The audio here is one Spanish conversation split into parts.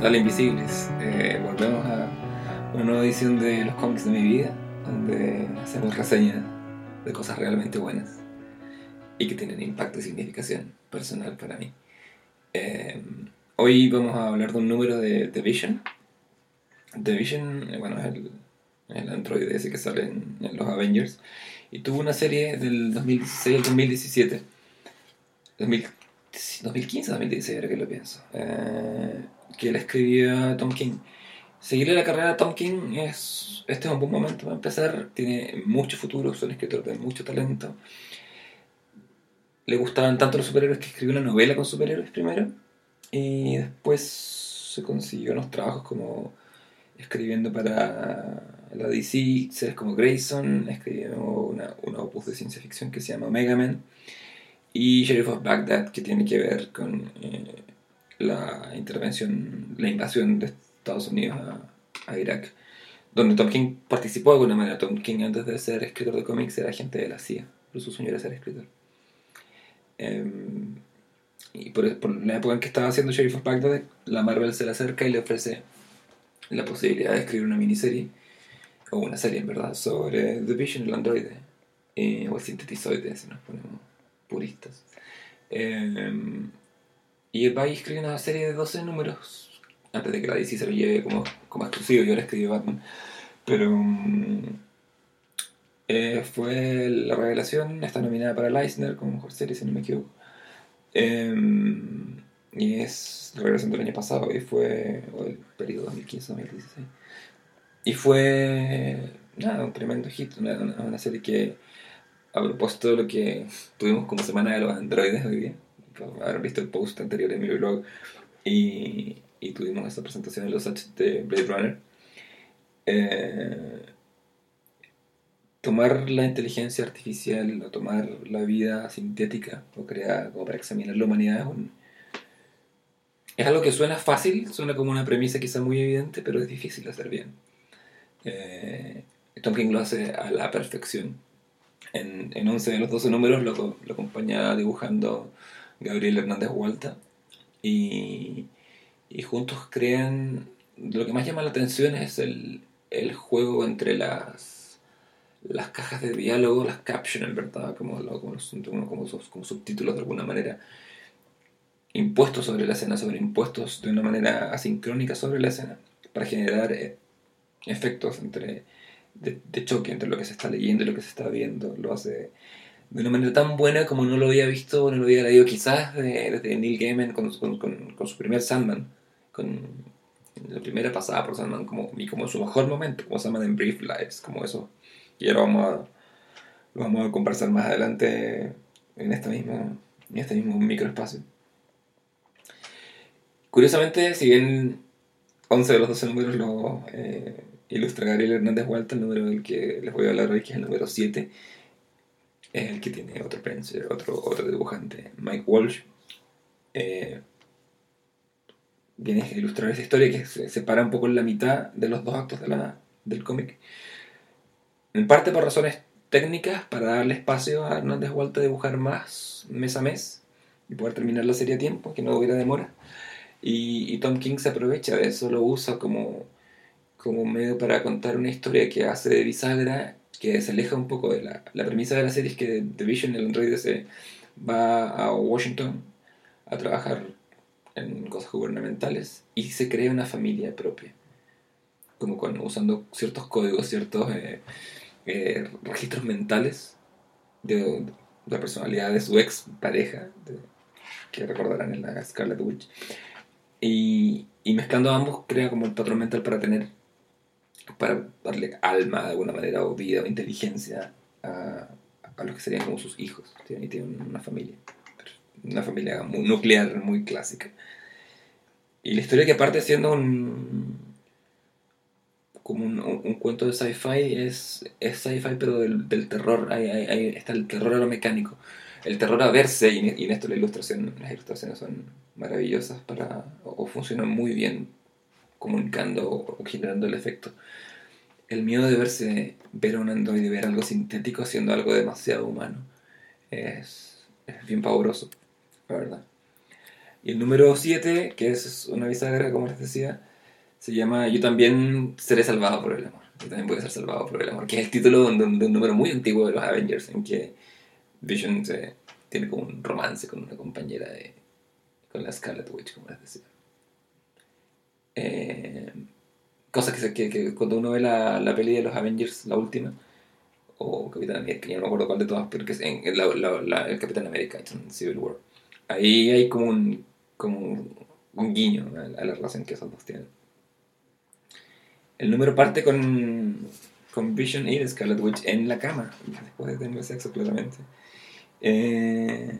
Dale Invisibles. Eh, volvemos a una nueva edición de los cómics de mi vida, donde hacemos reseñas de cosas realmente buenas y que tienen impacto y significación personal para mí. Eh, hoy vamos a hablar de un número de The Vision. The Vision, eh, bueno, es el, el android ese que sale en, los Avengers. Y tuvo una serie del 2016 al 2017. 2015, 2016, ahora que lo pienso. Que la escribió Tom King. Seguirle la carrera a Tom King es. Este es un buen momento para empezar. Tiene mucho futuro, es un escritor de mucho talento. Le gustaban tanto los superhéroes que escribió una novela con superhéroes primero. Y después se consiguió unos trabajos como escribiendo para la DC, series como Grayson, escribió una, una opus de ciencia ficción que se llama Mega Man y Sheriff of Baghdad, que tiene que ver con eh, la intervención, la invasión de Estados Unidos a, a, Irak, donde Tom King participó de alguna manera. Tom King, antes de ser escritor de cómics, era agente de la CIA, pero su sueño era ser escritor. Eh, y por, por, la época en que estaba haciendo Sheriff of Baghdad, la Marvel se le acerca y le ofrece la posibilidad de escribir una miniserie, o una serie en verdad, sobre The Vision, el androide, eh, o el sintetizoide, si nos ponemos puristas. Eh, y el país escribió una serie de 12 números antes de que la DC se lo lleve como, como exclusivo. Yo ahora escribí Batman. Pero um, eh, fue la revelación. Está nominada para el Eisner como mejor serie, si no me equivoco. Eh, y es la revelación del año pasado. Y fue. o el periodo 2015-2016. Y fue. Nada, un tremendo hit. Una, una serie que a propósito de lo que tuvimos como semana de los androides hoy día, haber visto el post anterior en mi blog y, y tuvimos esa presentación de los H de Blade Runner. Eh, tomar la inteligencia artificial o tomar la vida sintética o crear como para examinar la humanidad es, algo que suena fácil, suena como una premisa quizá muy evidente, pero es difícil hacer bien. Eh, Tom King lo hace a la perfección en, en 11 de los 12 números lo, lo acompaña dibujando Gabriel Hernández Hualta y, y, juntos crean lo que más llama la atención es el, el juego entre las las cajas de diálogo, las captions, verdad, como, como, como, como, como subtítulos de alguna manera, impuestos sobre la escena, sobre impuestos de una manera asincrónica sobre la escena, para generar efectos entre de, choque entre lo que se está leyendo y lo que se está viendo. Lo hace de una manera tan buena como no lo había visto, no lo había leído quizás desde Neil Gaiman con, con, con, su primer Sandman, con la primera pasada por Sandman, como, y como su mejor momento, como Sandman en Brief Lives, como eso. Y ahora vamos a, lo vamos a conversar más adelante en, esta misma, en este mismo microespacio. Curiosamente, si bien 11 de los 12 números lo... Eh, ilustra Gabriel Hernández Hualta, el número del que les voy a hablar hoy, que es el número 7, es el que tiene otro prenser, otro, otro dibujante, Mike Walsh. Eh, viene a ilustrar esa historia que se separa un poco en la mitad de los dos actos de la, del cómic. En parte por razones técnicas, para darle espacio a Hernández Hualta a dibujar más mes a mes y poder terminar la serie a tiempo, que no hubiera demora. Y, y Tom King se aprovecha de eso, lo usa como como medio para contar una historia que hace de bisagra, que se aleja un poco de la, la premisa de la serie, es que The Vision, el se va a Washington a trabajar en cosas gubernamentales y se crea una familia propia, como con, usando ciertos códigos, ciertos eh, eh, registros mentales de, de, la personalidad de su ex pareja, que recordarán en la Scarlet Witch, y, y mezclando ambos crea como el patrón mental para tener para darle alma de alguna manera o vida o inteligencia a, los que serían como sus hijos. Y tienen una familia, una familia muy nuclear, muy clásica. Y la historia que parte siendo un como un, cuento de sci-fi es, es sci-fi pero del, terror, ahí, está el terror a lo mecánico, el terror a verse y en esto la ilustración, las ilustraciones son maravillosas para, o, o funcionan muy bien comunicando o generando el efecto. El miedo de verse, ver a un androide, ver algo sintético siendo algo demasiado humano, es, es bien pavoroso, la verdad. Y el número 7, que es una bisagra, como les decía, se llama Yo también seré salvado por el amor. Yo también voy a ser salvado por el amor, que es el título de un, de un número muy antiguo de los Avengers, en que Vision se, tiene como un romance con una compañera de. con la Scarlet Witch, como les decía. Eh, cosa que, se- que, que cuando uno ve la, la peli de los Avengers, la última, o Capitán América, ya no me acuerdo cuál de todas, pero que es en, el Capitán América, en Civil War. Ahí hay como un, como un, un guiño a, la relación que esos dos tienen. El número parte con, con Vision y Scarlet Witch en la cama, después de tener sexo, claramente. Eh,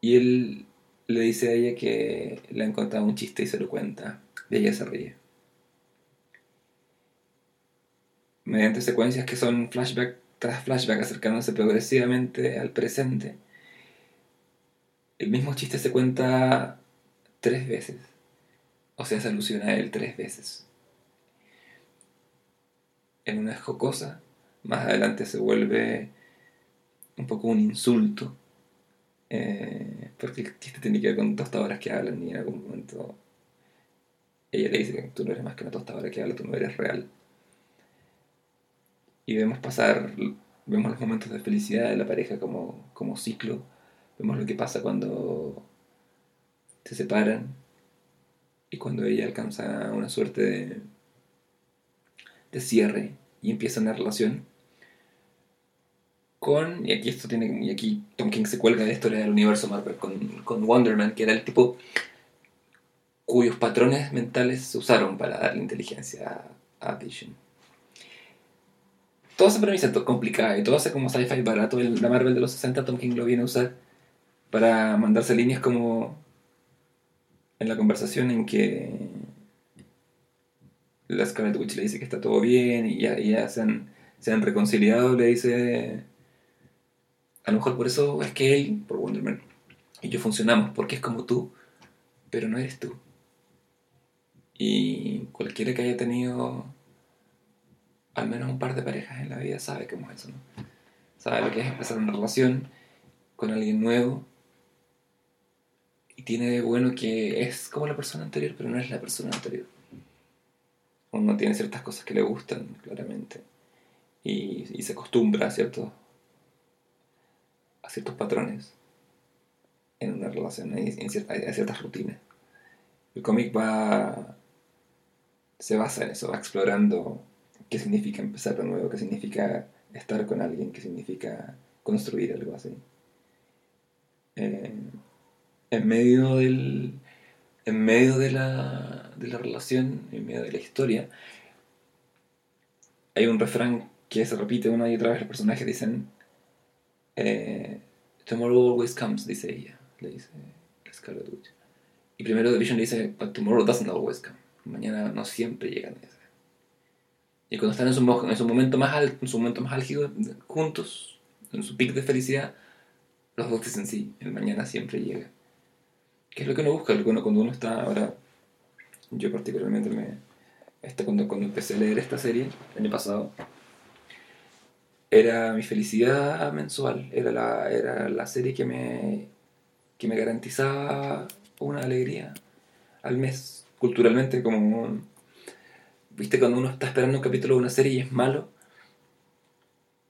y él le dice a ella que le han contado un chiste y se lo cuenta. Ella se ríe. Mediante secuencias que son flashback tras flashback acercándose progresivamente al presente, el mismo chiste se cuenta tres veces. O sea, se alusiona a él tres veces. En una jocosa, más adelante se vuelve un poco un insulto. eh, porque el chiste tiene que ver con tostadoras que hablan y en algún momento ella le dice tú no eres más que una tostadora que habla, tú no eres real. Y vemos pasar, vemos los momentos de felicidad de la pareja como, como ciclo, vemos lo que pasa cuando se separan y cuando ella alcanza una suerte de, de cierre y empieza una relación con, y aquí esto tiene, y aquí Tom King se cuelga de esto del universo Marvel, con, con Wonder Man, que era el tipo cuyos patrones mentales se usaron para darle inteligencia a, Vision. Toda esa premisa complicada y todo ese como sci-fi barato, el- la Marvel de los 60, Tom King lo viene a usar para mandarse líneas como en la conversación en que la Scarlet Witch le dice que está todo bien y ya, y ya se, han, se han reconciliado, le dice a lo mejor por eso es que él, por Wonder Man, y yo funcionamos, porque es como tú, pero no eres tú. Y cualquiera que haya tenido al menos un par de parejas en la vida sabe cómo es eso, ¿no? Sabe lo que es empezar una relación con alguien nuevo y tiene de bueno que es como la persona anterior, pero no es la persona anterior. Uno tiene ciertas cosas que le gustan, claramente, y, y se acostumbra a ciertos, a ciertos patrones en una relación, a ciertas rutinas. El cómic va se basa en eso, va explorando qué significa empezar de nuevo, qué significa estar con alguien, qué significa construir algo así. Eh, en medio del en medio de la, de la relación, en medio de la historia, hay un refrán que se repite una y otra vez, los personajes dicen eh, Tomorrow always comes, dice ella, le dice Scarlet Witch. Y primero The Vision le dice, But tomorrow doesn't always come. Mañana no siempre llegan. dice. Y cuando están en su, en su momento más alto, en su momento más álgido, juntos, en su pic de felicidad, los dos dicen sí, el mañana siempre llega. ¿Qué es lo que uno busca? Uno- cuando uno está ahora, yo particularmente me, este, cuando, cuando empecé a leer esta serie, el año pasado, era mi felicidad mensual, era la, era la serie que me, que me garantizaba una alegría al mes, culturalmente, como, viste, cuando uno está esperando un capítulo de una serie y es malo,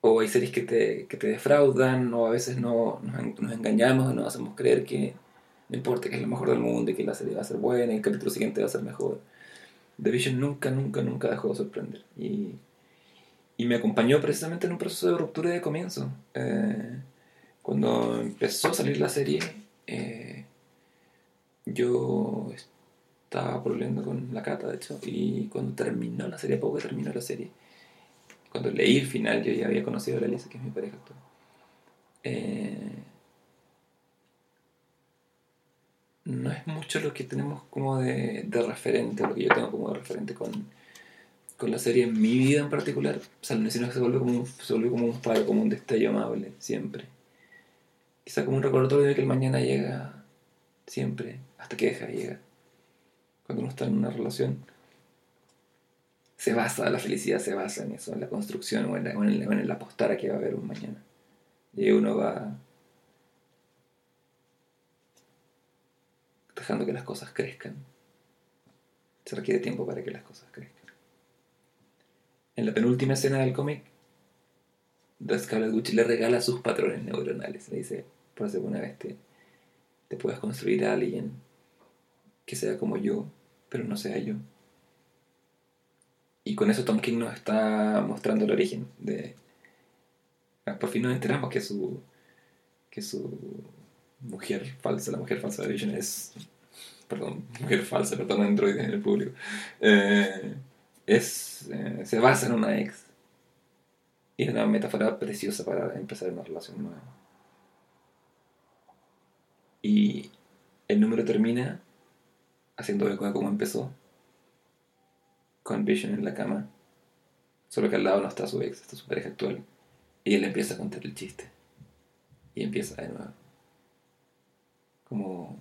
o hay series que te, que te defraudan, o a veces no, nos, en- nos engañamos y nos hacemos creer que no importa, que es lo mejor del mundo y que la serie va a ser buena y el capítulo siguiente va a ser mejor. The Vision nunca, nunca, nunca dejó de sorprender. Y, y me acompañó precisamente en un proceso de ruptura de comienzo. Eh, cuando empezó a salir la serie, eh, yo estaba volviendo con la cata, de hecho, y cuando terminó la serie, poco que terminó la serie, cuando leí el final, yo ya había conocido a la Lisa, que es mi pareja actual. Eh, no es mucho lo que tenemos como de, de referente, lo que yo tengo como de referente con, con la serie en mi vida en particular. O sea, sino que se vuelve como un, se vuelve como un faro, como un destello amable, siempre. Quizá como un recordatorio de que el mañana llega siempre, hasta que deja de llegar. Cuando uno está en una relación, se basa, la felicidad se basa en eso, en la construcción o en, la, o apostar a que va a haber un mañana. Y uno va dejando que las cosas crezcan. Se requiere tiempo para que las cosas crezcan. En la penúltima escena del cómic, Scarlet Witch le regala sus patrones neuronales. Le dice, por segunda vez te, te puedes construir a alguien que sea como yo, pero no sea yo. Y con eso Tom King nos está mostrando el origen de... Ah, por fin nos enteramos que su, que su mujer falsa, la mujer falsa de Vision es... Perdón, mujer falsa, perdón, Android en el público. Eh, es, eh, se basa en una ex. Y es una metáfora preciosa para empezar una relación nueva. Y el número termina haciendo eco de cómo empezó. Con Vision en la cama. Solo que al lado no está su ex, está su pareja actual. Y él empieza a contar el chiste. Y empieza de nuevo. Como.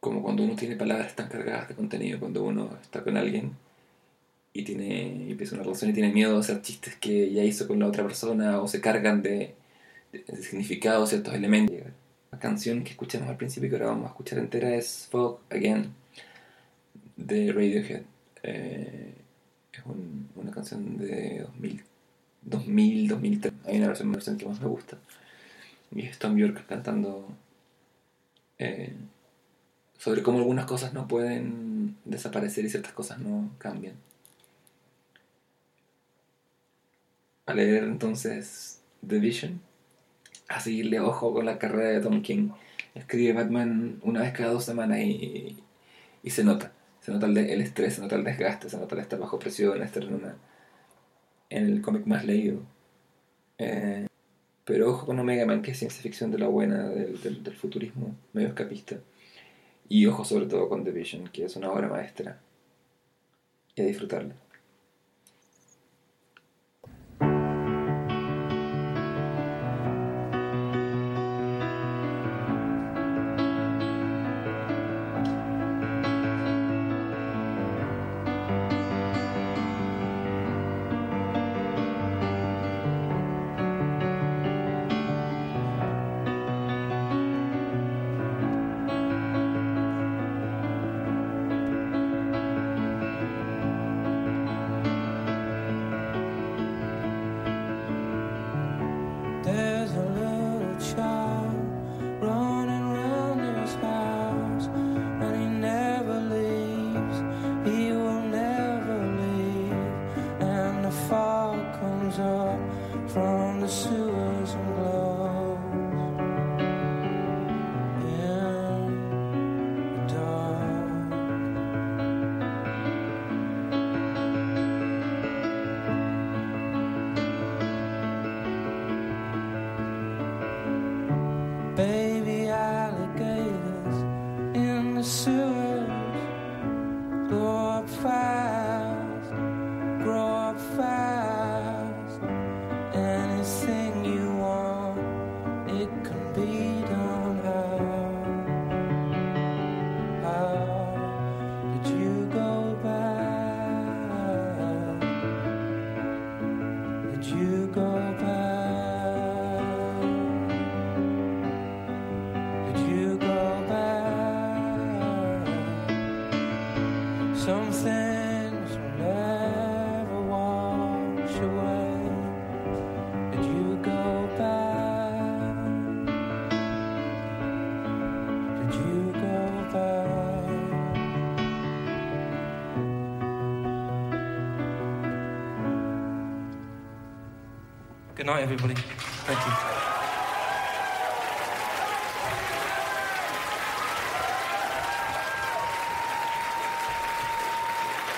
Como cuando uno tiene palabras tan cargadas de contenido, cuando uno está con alguien y tiene empieza una relación y tiene miedo de hacer chistes que ya hizo con la otra persona o se cargan de, de significado ciertos elementos. La canción que escuchamos al principio y que ahora vamos a escuchar entera es Fog Again de Radiohead. Eh, es una canción de 2000, 2000, 2003. Hay una versión, versión que más me gusta. Y es Tom York cantando eh, sobre cómo algunas cosas no pueden desaparecer y ciertas cosas no cambian. A leer entonces The Vision, a seguirle ojo con la carrera de Tom King. Escribe Batman una vez cada dos semanas y, y se nota se nota el, estrés, se nota el desgaste, se nota el estar bajo presión, estar en, una, en el cómic más leído. Eh, pero ojo con Omega Man, que es ciencia ficción de la buena, del, del, del, futurismo medio escapista. Y ojo sobre todo con The Vision, que es una obra maestra. Y a disfrutarla. Good night, everybody. Thank you.